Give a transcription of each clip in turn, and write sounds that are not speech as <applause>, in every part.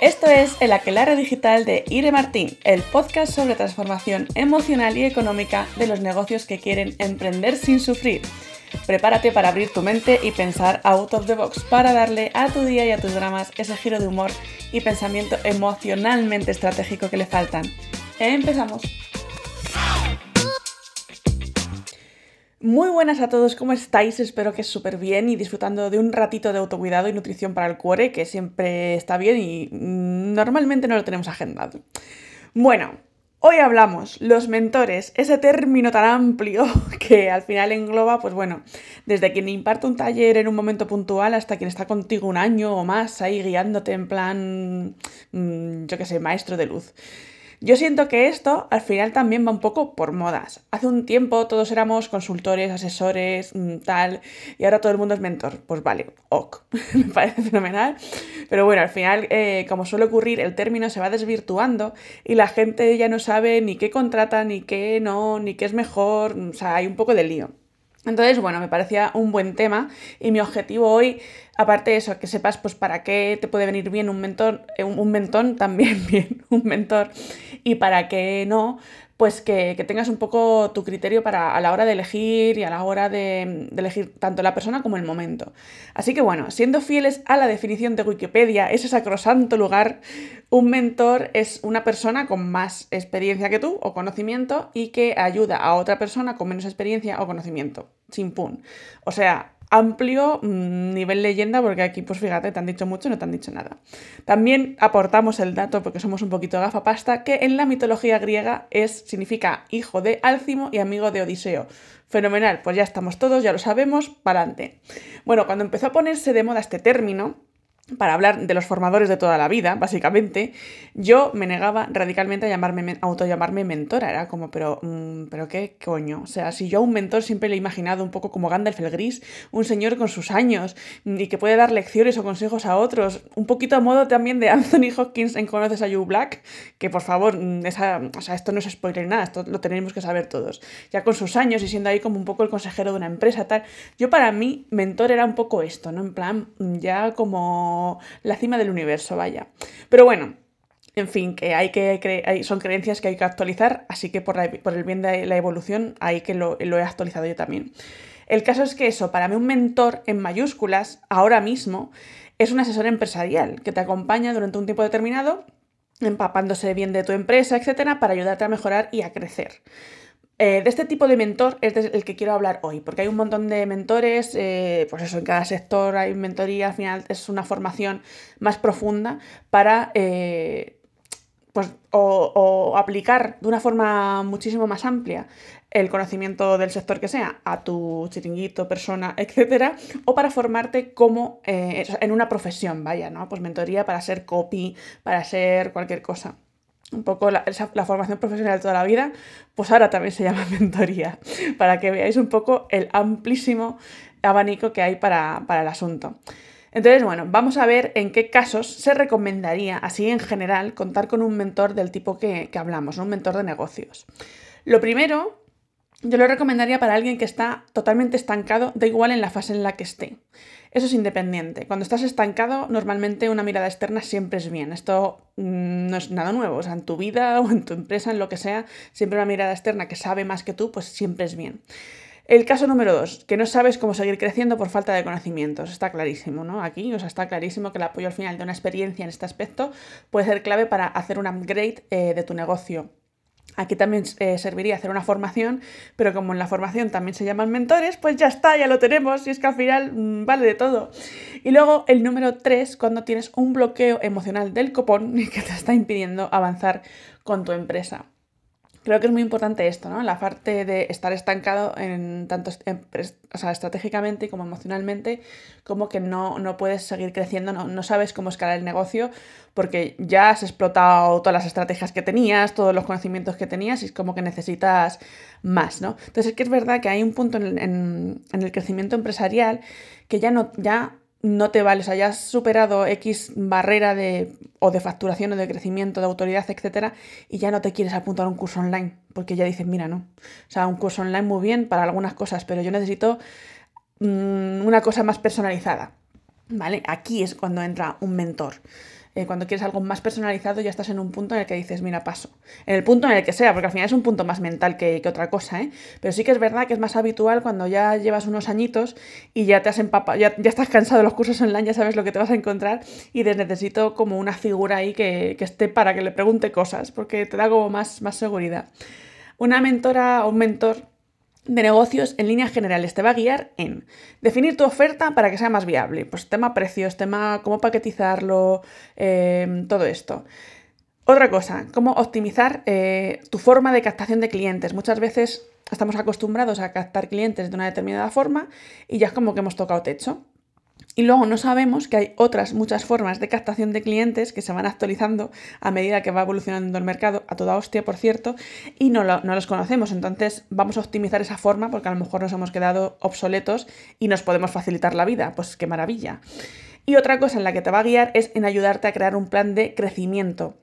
Esto es El Aquelarre Digital de Ire Martín, el podcast sobre transformación emocional y económica de los negocios que quieren emprender sin sufrir. Prepárate para abrir tu mente y pensar out of the box para darle a tu día y a tus dramas ese giro de humor y pensamiento emocionalmente estratégico que le faltan. Empezamos. Muy buenas a todos, ¿cómo estáis? Espero que súper bien y disfrutando de un ratito de autocuidado y nutrición para el cuore, que siempre está bien y normalmente no lo tenemos agendado. Bueno, hoy hablamos los mentores, ese término tan amplio <laughs> que al final engloba, pues bueno, desde quien imparte un taller en un momento puntual hasta quien está contigo un año o más ahí guiándote en plan, mm, yo qué sé, maestro de luz. Yo siento que esto al final también va un poco por modas. Hace un tiempo todos éramos consultores, asesores, mm, tal, y ahora todo el mundo es mentor. Pues vale, ok, <laughs> me parece fenomenal. Pero bueno, al final, eh, como suele ocurrir, el término se va desvirtuando y la gente ya no sabe ni qué contrata, ni qué no, ni qué es mejor. O sea, hay un poco de lío. Entonces, bueno, me parecía un buen tema y mi objetivo hoy, aparte de eso, que sepas pues para qué te puede venir bien un mentor, eh, un, mentón también <laughs> bien, un mentor, y para qué no, pues que, tengas un poco tu criterio para a la hora de elegir y a la hora de, elegir tanto la persona como el momento. Así que bueno, siendo fieles a la definición de Wikipedia, ese sacrosanto lugar, un mentor es una persona con más experiencia que tú o conocimiento y que ayuda a otra persona con menos experiencia o conocimiento. Sin pun. O sea, amplio mm, nivel leyenda, porque aquí, pues fíjate, te han dicho mucho, no te han dicho nada. También aportamos el dato, porque somos un poquito gafapasta, que en la mitología griega es, significa hijo de Álcimo y amigo de Odiseo. Fenomenal, pues ya estamos todos, ya lo sabemos, para adelante. Bueno, cuando empezó a ponerse de moda este término, para hablar de los formadores de toda la vida, básicamente, yo me negaba radicalmente a llamarme, autollamarme mentora. Era como, pero, mm, pero qué coño. O sea, si yo a un mentor siempre le he imaginado un poco como Gandalf el Gris, un señor con sus años y que puede dar lecciones o consejos a otros, un poquito a modo también de <laughs> Anthony Hopkins en Conoces a You Black, que por favor, mm, esa, o sea, esto no es spoiler nada, esto lo tenemos que saber todos. Ya con sus años y siendo ahí como un poco el consejero de una empresa, tal. Yo para mí, mentor era un poco esto, ¿no? En plan, ya como la cima del universo, vaya. Pero bueno, en fin, que hay que son creencias que hay que actualizar, así que por, el bien de la evolución hay que lo, he actualizado yo también. El caso es que eso, para mí un mentor en mayúsculas, ahora mismo, es un asesor empresarial que te acompaña durante un tiempo determinado, empapándose bien de tu empresa, etcétera, para ayudarte a mejorar y a crecer. Eh, de este tipo de mentor es el que quiero hablar hoy, porque hay un montón de mentores, eh, pues eso, en cada sector hay mentoría, al final es una formación más profunda para eh, pues, o, aplicar de una forma muchísimo más amplia el conocimiento del sector que sea a tu chiringuito, persona, <laughs> etcétera, o para formarte como en una profesión, vaya, ¿no? Pues mentoría para ser copy, para ser cualquier cosa un poco la, formación profesional de toda la vida, pues ahora también se llama <laughs> mentoría, para que veáis un poco el amplísimo abanico que hay para, el asunto. Entonces, bueno, vamos a ver en qué casos se recomendaría, así en general, contar con un mentor del tipo que, que hablamos, un mentor de negocios. Lo primero, yo lo recomendaría para alguien que está totalmente estancado, da igual en la fase en la que esté. Eso es independiente. Cuando estás estancado, normalmente una mirada externa siempre es bien. Esto mm, no es nada nuevo. O sea, en tu vida <laughs> o en tu empresa, en lo que sea, siempre una mirada externa que sabe más que tú, pues siempre es bien. El caso número dos, que no sabes cómo seguir creciendo por falta de conocimientos. Está clarísimo, ¿no? Aquí, o sea, está clarísimo que el apoyo al final de una experiencia en este aspecto puede ser clave para hacer un upgrade eh, de tu negocio. Aquí también eh, serviría hacer una formación, pero como en la formación también se llaman mentores, pues ya está, ya lo tenemos, y es que al final mm, vale de todo. Y luego el número 3, cuando tienes un bloqueo emocional del copón <laughs> que te está impidiendo avanzar con tu empresa. Creo que es muy importante esto, ¿no? La parte de estar estancado en tanto estratégicamente como emocionalmente, como que no, no puedes seguir creciendo, no, no, sabes cómo escalar el negocio, porque ya has explotado todas las estrategias que tenías, todos los conocimientos que tenías, y es como que necesitas más, ¿no? Entonces es que es verdad que hay un punto en, en, en el crecimiento empresarial que ya no, ya no te vale, o sea, ya has superado X barrera de, o de facturación o de crecimiento, de autoridad, etcétera, y ya no te quieres apuntar a un curso online, porque ya dices, mira, no. O sea, un curso online muy bien para algunas cosas, pero yo necesito mm, una cosa más personalizada. ¿Vale? Aquí es cuando entra un mentor. Eh, cuando quieres algo más personalizado ya estás en un punto en el que dices, mira, paso. En el punto en el que sea, porque al final es un punto más mental que, otra cosa, ¿eh? Pero sí que es verdad que es más habitual cuando ya llevas unos añitos y ya te has empapado, ya, ya estás cansado de los cursos online, ya sabes lo que te vas a encontrar y te necesito como una figura ahí que, que esté para que le pregunte cosas, porque te da como más, más seguridad. Una mentora o un mentor de negocios en líneas generales te va a guiar en definir tu oferta para que sea más viable. Pues tema precios, tema cómo paquetizarlo, em, todo esto. Otra cosa, cómo optimizar eh, tu forma de captación de clientes. Muchas veces estamos acostumbrados a captar clientes de una determinada forma y ya es como que hemos tocado techo. Y luego no sabemos que hay otras muchas formas de captación de clientes que se van actualizando a medida que va evolucionando el mercado, a toda hostia, por cierto, y no, no los conocemos. Entonces vamos a optimizar esa forma porque a lo mejor nos hemos quedado obsoletos y nos podemos facilitar la vida. Pues qué maravilla. Y otra cosa en la que te va a guiar es en ayudarte a crear un plan de crecimiento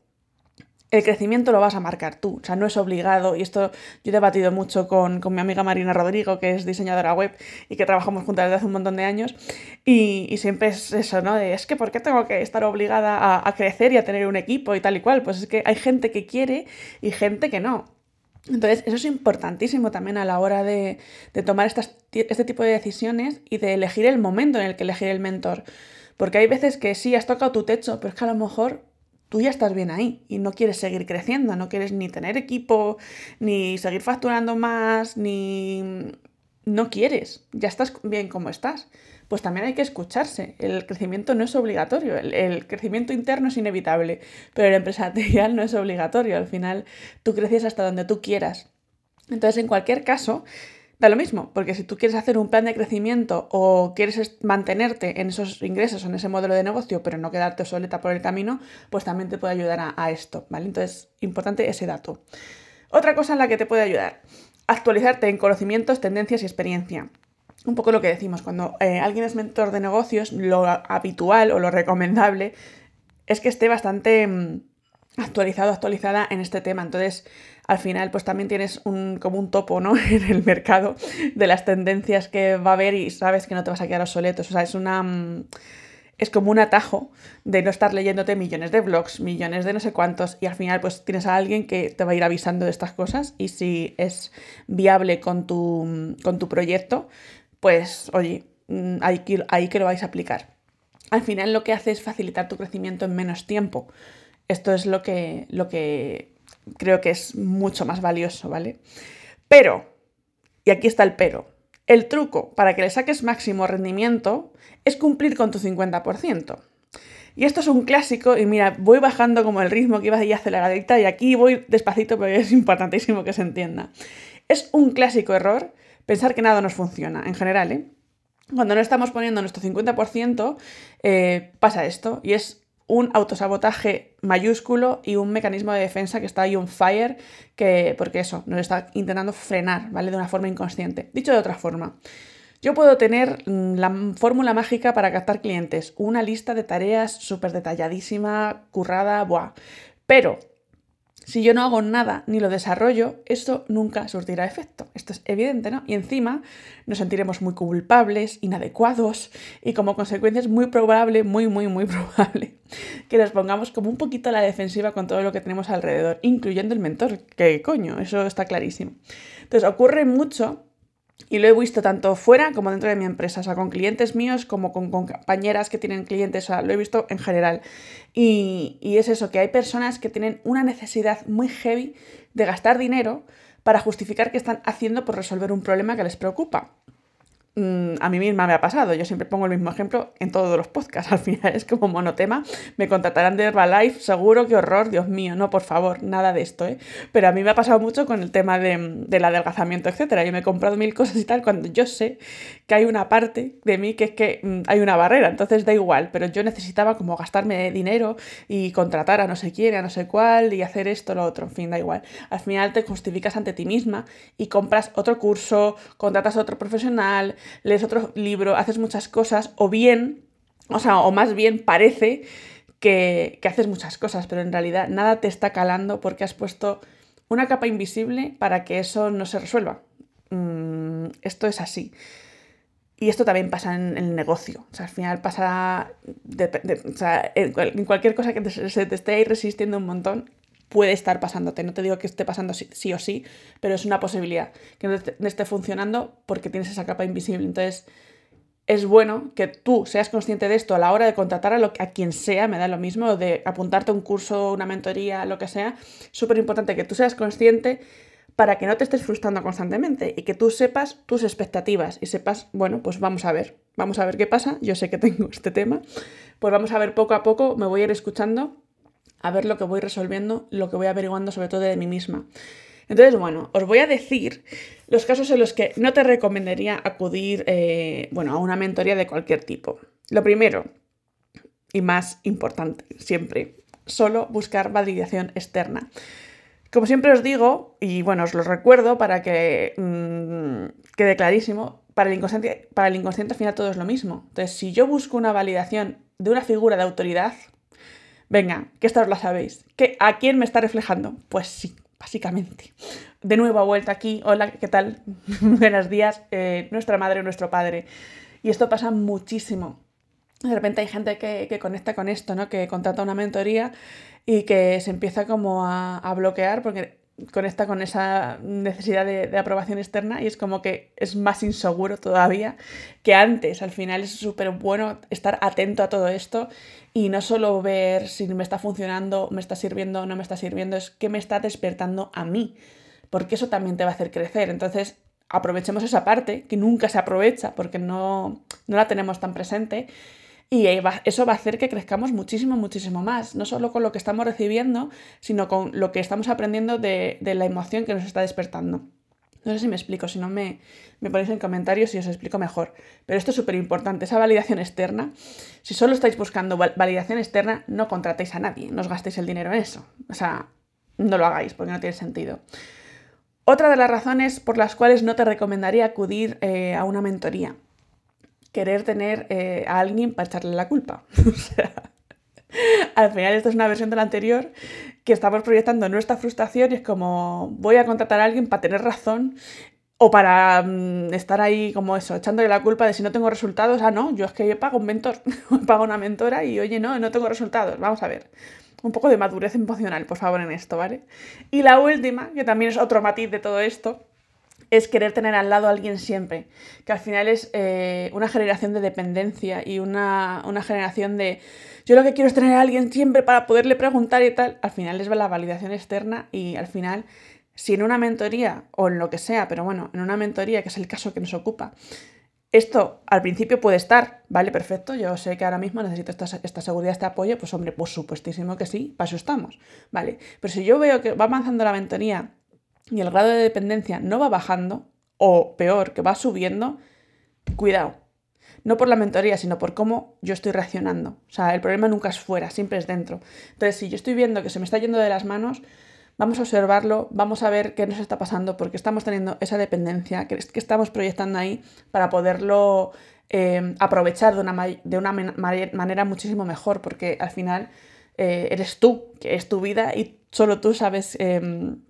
el crecimiento lo vas a marcar tú, o sea, no es obligado, y esto yo he debatido mucho con, mi amiga Marina Rodrigo, que es diseñadora web y que trabajamos juntas desde hace un montón de años, y, siempre es eso, ¿no? Es que ¿por qué tengo que estar obligada a, a, crecer y a tener un equipo y tal y cual? Pues es que hay gente que quiere y gente que no. Entonces, eso es importantísimo también a la hora de, de tomar estas, este tipo de decisiones y de elegir el momento en el que elegir el mentor. Porque hay veces que sí, has tocado tu techo, pero es que a lo mejor tú ya estás bien ahí y no quieres seguir creciendo, no quieres ni tener equipo, ni seguir facturando más, ni... No quieres, ya estás bien como estás. Pues también hay que escucharse. El crecimiento no es obligatorio, el, crecimiento interno es inevitable, pero el empresarial no es obligatorio. Al final tú creces hasta donde tú quieras. Entonces, en cualquier caso, Da lo mismo, porque si tú quieres hacer un plan de crecimiento o quieres mantenerte en esos ingresos, en ese modelo de negocio, pero no quedarte obsoleta por el camino, pues también te puede ayudar a, esto, ¿vale? Entonces, importante ese dato. Otra cosa en la que te puede ayudar, actualizarte en conocimientos, tendencias y experiencia. Un poco lo que decimos, cuando eh, alguien es mentor de negocios, lo habitual o lo recomendable es que esté bastante mm, actualizado, actualizada en este tema. Entonces, al final, pues también tienes un, como un topo, ¿no? <laughs> en el mercado de las tendencias que va a haber y sabes que no te vas a quedar obsoletos. O sea, es una. Mm, es como un atajo de no estar leyéndote millones de blogs, millones de no sé cuántos, y al final pues tienes a alguien que te va a ir avisando de estas cosas y si es viable con tu, con tu proyecto, pues oye, mm, ahí, ahí que lo vais a aplicar. Al final lo que hace es facilitar tu crecimiento en menos tiempo. Esto es lo que, lo que creo que es mucho más valioso, ¿vale? Pero, y aquí está el pero, el truco para que le saques máximo rendimiento es cumplir con tu 50%. Y esto es un clásico, y mira, voy bajando como el ritmo que iba ahí aceleradita, y aquí voy despacito, pero es importantísimo que se entienda. Es un clásico error pensar que nada nos funciona, en general, ¿eh? Cuando no estamos poniendo nuestro 50%, eh, pasa esto, y es un autosabotaje mayúsculo y un mecanismo de defensa que está ahí on fire, que, porque eso, nos está intentando frenar, ¿vale? De una forma inconsciente. Dicho de otra forma, yo puedo tener mm, la fórmula mágica para captar clientes, una lista de tareas súper detalladísima, currada, buah. Pero si yo no hago nada ni lo desarrollo, esto nunca surtirá efecto. Esto es evidente, ¿no? Y encima nos sentiremos muy culpables, inadecuados y como consecuencia es muy probable, muy, muy, muy <laughs> probable que nos pongamos como un poquito a la defensiva con todo lo que tenemos alrededor, incluyendo el mentor, que coño, eso está clarísimo. Entonces ocurre mucho y lo he visto tanto fuera como dentro de mi empresa, o sea, con clientes míos como con, compañeras que tienen clientes, o sea, lo he visto en general. Y, y es eso, que hay personas que tienen una necesidad muy heavy de gastar dinero para justificar que están haciendo por resolver un problema que les preocupa. Mm, a mí misma me ha pasado. Yo siempre pongo el mismo ejemplo en todos los podcasts. <laughs> Al final es como monotema. Me contratarán de Herbalife, seguro, qué horror, Dios mío, no, por favor, nada de esto, ¿eh? Pero a mí me ha pasado mucho con el tema de, del adelgazamiento, etcétera. Yo me he comprado mil cosas y tal cuando yo sé que hay una parte de mí que es que mm, hay una barrera, entonces da igual, pero yo necesitaba como gastarme dinero y contratar a no sé quién, a no sé cuál y hacer esto, lo otro, en fin, da igual. Al final te justificas ante ti misma y compras otro curso, contratas a otro profesional, lees otro libro, haces muchas cosas, o bien, o sea, o más bien parece que, haces muchas cosas, pero en realidad nada te está calando porque has puesto una capa invisible para que eso no se resuelva. Mm, esto es así. Y esto también pasa en, el negocio. O sea, al final pasa. o sea, en, cualquier cosa que se te esté ahí resistiendo un montón, puede estar pasándote. No te digo que esté pasando sí, o sí, pero es una posibilidad que no, esté funcionando porque tienes esa capa invisible. Entonces, es bueno que tú seas consciente de esto a la hora de contratar a, lo, a quien sea, me da lo mismo, de apuntarte a un curso, una mentoría, lo que sea. Súper importante que tú seas consciente para que no te estés frustrando constantemente y que tú sepas tus expectativas y sepas, bueno, pues vamos a ver, vamos a ver qué pasa, yo sé que tengo este tema, pues vamos a ver poco a poco, me voy a ir escuchando, a ver lo que voy resolviendo, lo que voy averiguando sobre todo de mí misma. Entonces, bueno, os voy a decir los casos en los que no te recomendaría acudir, eh, bueno, a una mentoría de cualquier tipo. Lo primero, y más importante, siempre, solo buscar validación externa. Como siempre os digo, y bueno, os lo recuerdo para que mm, quede clarísimo, para el, inconsciente, para el inconsciente al final todo es lo mismo. Entonces, si yo busco una validación de una figura de autoridad, venga, que esta os la sabéis. ¿Que ¿A quién me está reflejando? Pues sí, básicamente. De nuevo, vuelta aquí. Hola, ¿qué tal? <laughs> Buenos días, eh, nuestra madre o nuestro padre. Y esto pasa muchísimo. De repente hay gente que, conecta con esto, ¿no? Que contrata una mentoría y que se empieza como a, bloquear porque conecta con esa necesidad de, aprobación externa y es como que es más inseguro todavía que antes. Al final es súper bueno estar atento a todo esto y no solo ver si me está funcionando, me está sirviendo o no me está sirviendo, es que me está despertando a mí, porque eso también te va a hacer crecer. Entonces, aprovechemos esa parte que nunca se aprovecha porque no, no la tenemos tan presente y eso va a hacer que crezcamos muchísimo, muchísimo más, no solo con lo que estamos recibiendo, sino con lo que estamos aprendiendo de, la emoción que nos está despertando. No sé si me explico, si no me, me ponéis en comentarios y os explico mejor. Pero esto es súper importante, esa validación externa. Si solo estáis buscando validación externa, no contratéis a nadie, no os gastéis el dinero en eso. O sea, no lo hagáis porque no tiene sentido. Otra de las razones por las cuales no te recomendaría acudir eh, a una mentoría querer tener eh, a alguien para echarle la culpa. <laughs> o sea, al final esto es una versión de la anterior que estamos proyectando nuestra frustración y es como voy a contratar a alguien para tener razón o para mm, estar ahí como eso, echándole la culpa de si no tengo resultados. Ah, no, yo es que pago un mentor, <laughs> pago una mentora y oye, no, no tengo resultados. Vamos a ver. Un poco de madurez emocional, por favor, en esto, ¿vale? Y la última, que también es otro matiz de todo esto, es querer tener al lado a alguien siempre, que al final es eh, una generación de dependencia y una, generación de yo lo que quiero es tener a alguien siempre para poderle preguntar y tal, al final es la validación externa y al final, si en una mentoría o en lo que sea, pero bueno, en una mentoría, que es el caso que nos ocupa, esto al principio puede estar, ¿vale? Perfecto, yo sé que ahora mismo necesito esta, esta, seguridad, este apoyo, pues hombre, pues supuestísimo que sí, para eso estamos, ¿vale? Pero si yo veo que va avanzando la mentoría y el grado de dependencia no va bajando, o peor, que va subiendo, cuidado. No por la mentoría, sino por cómo yo estoy reaccionando. O sea, el problema nunca es fuera, siempre es dentro. Entonces, si yo estoy viendo que se me está yendo de las manos, vamos a observarlo, vamos a ver qué nos está pasando, porque estamos teniendo esa dependencia, que, estamos proyectando ahí para poderlo eh, aprovechar de una, de una manera muchísimo mejor, porque al final eh, eres tú, que es tu vida y solo tú sabes em,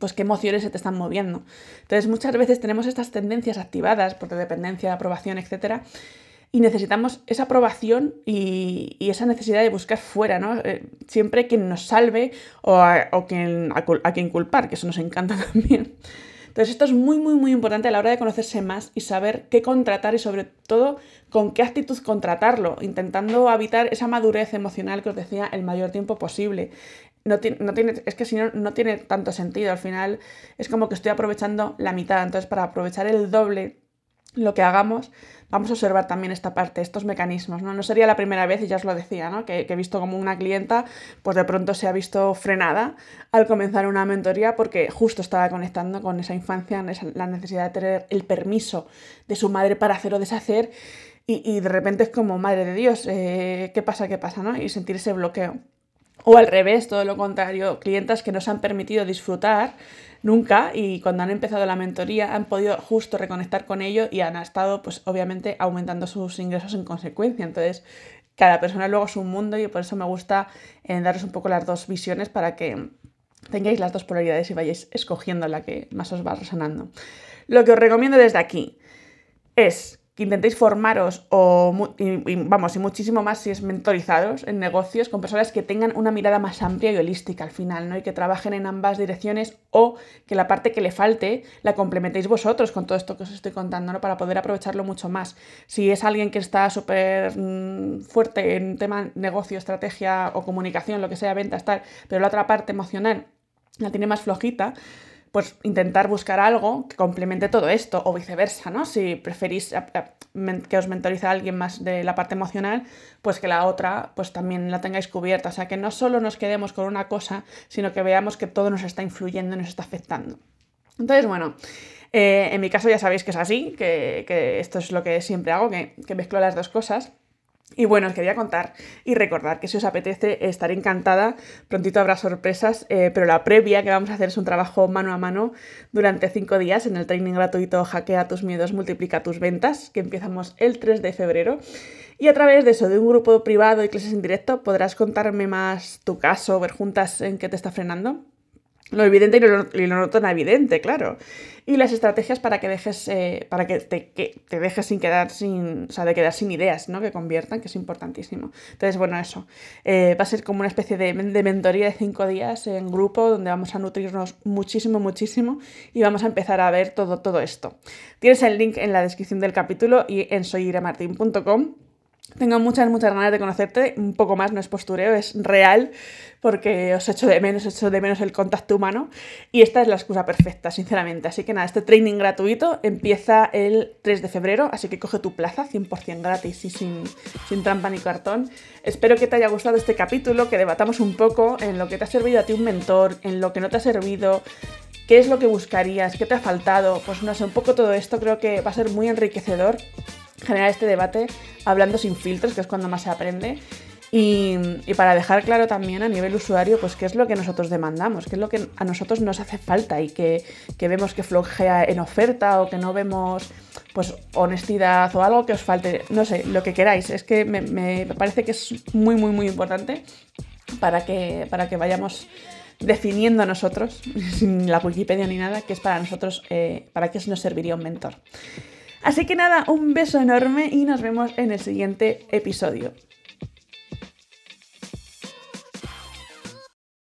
pues qué emociones se te están moviendo. Entonces muchas veces tenemos estas tendencias activadas por dependencia, aprobación, etc. Y necesitamos esa aprobación y, esa necesidad de buscar fuera, ¿no? Eh, siempre quien nos salve o, a, quien, a, quien culpar, que eso nos encanta <laughs> también. Entonces esto es muy, muy, muy importante a la hora de conocerse más y saber qué contratar y sobre todo con qué actitud contratarlo, intentando habitar esa madurez emocional que os decía el mayor tiempo posible no, no tiene, es que si no, no tiene tanto sentido. Al final es como que estoy aprovechando la mitad. Entonces, para aprovechar el doble lo que hagamos, vamos a observar también esta parte, estos mecanismos. No, no sería la primera vez, y ya os lo decía, ¿no? que, he visto como una clienta, pues de pronto se ha visto frenada al comenzar una mentoría porque justo estaba conectando con esa infancia, la necesidad de tener el permiso de su madre para hacer o deshacer. Y, de repente es como, madre de Dios, eh, ¿qué pasa? ¿Qué pasa? ¿no? Y sentir ese bloqueo. O al revés, todo lo contrario, clientes que nos han permitido disfrutar nunca y cuando han empezado la mentoría han podido justo reconectar con ello y han estado, pues obviamente, aumentando sus ingresos en consecuencia. Entonces, cada persona luego es un mundo y por eso me gusta eh, daros un poco las dos visiones para que tengáis las dos polaridades y vayáis escogiendo la que más os va resonando. Lo que os recomiendo desde aquí es que intentéis formaros o, y, vamos, y muchísimo más si es mentorizados en negocios con personas que tengan una mirada más amplia y holística al final, ¿no? Y que trabajen en ambas direcciones o que la parte que le falte la complementéis vosotros con todo esto que os estoy contando, ¿no? Para poder aprovecharlo mucho más. Si es alguien que está súper mm, fuerte en tema negocio, estrategia o comunicación, lo que sea, ventas, tal, pero la otra parte emocional la tiene más flojita, pues intentar buscar algo que complemente todo esto o viceversa, ¿no? Si preferís que os mentorice a alguien más de la parte emocional, pues que la otra pues también la tengáis cubierta, o sea, que no solo nos quedemos con una cosa, sino que veamos que todo nos está influyendo y nos está afectando. Entonces, bueno, eh, en mi caso ya sabéis que es así, que, esto es lo que siempre hago, que, que mezclo las dos cosas. Y bueno, os quería contar y recordar que si os apetece estaré encantada, prontito habrá sorpresas, eh, pero la previa que vamos a hacer es un trabajo mano a mano durante cinco días en el training gratuito Hackea tus miedos, multiplica tus ventas, que empezamos el 3 de febrero. Y a través de eso, de un grupo privado y clases en directo, podrás contarme más tu caso, ver juntas en qué te está frenando lo evidente y lo, y lo, no evidente, claro. Y las estrategias para que dejes, eh, para que te, que te, dejes sin quedar sin, o sea, de quedar sin ideas, ¿no? Que conviertan, que es importantísimo. Entonces, bueno, eso. Eh, va a ser como una especie de, de, mentoría de cinco días en grupo donde vamos a nutrirnos muchísimo, muchísimo y vamos a empezar a ver todo, todo esto. Tienes el link en la descripción del capítulo y en soyiremartin.com tengo muchas, muchas ganas de conocerte, un poco más, no es postureo, es real, porque os echo de menos, echo de menos el contacto humano y esta es la excusa perfecta, sinceramente. Así que nada, este training gratuito empieza el 3 de febrero, así que coge tu plaza 100% gratis y sin, sin trampa ni cartón. Espero que te haya gustado este capítulo, que debatamos un poco en lo que te ha servido a ti un mentor, en lo que no te ha servido, qué es lo que buscarías, qué te ha faltado, pues no sé, un poco todo esto creo que va a ser muy enriquecedor generar este debate hablando sin filtros, que es cuando más se aprende. Y, para dejar claro también a nivel usuario, pues qué es lo que nosotros demandamos, qué es lo que a nosotros nos hace falta y que, vemos que flojea en oferta o que no vemos pues honestidad o algo que os falte, no sé, lo que queráis. Es que me, parece que es muy, muy, muy importante para que, para que vayamos definiendo a nosotros, <laughs> sin la Wikipedia ni nada, que es para nosotros, eh, para qué nos serviría un mentor. Así que nada, un beso enorme y nos vemos en el siguiente episodio.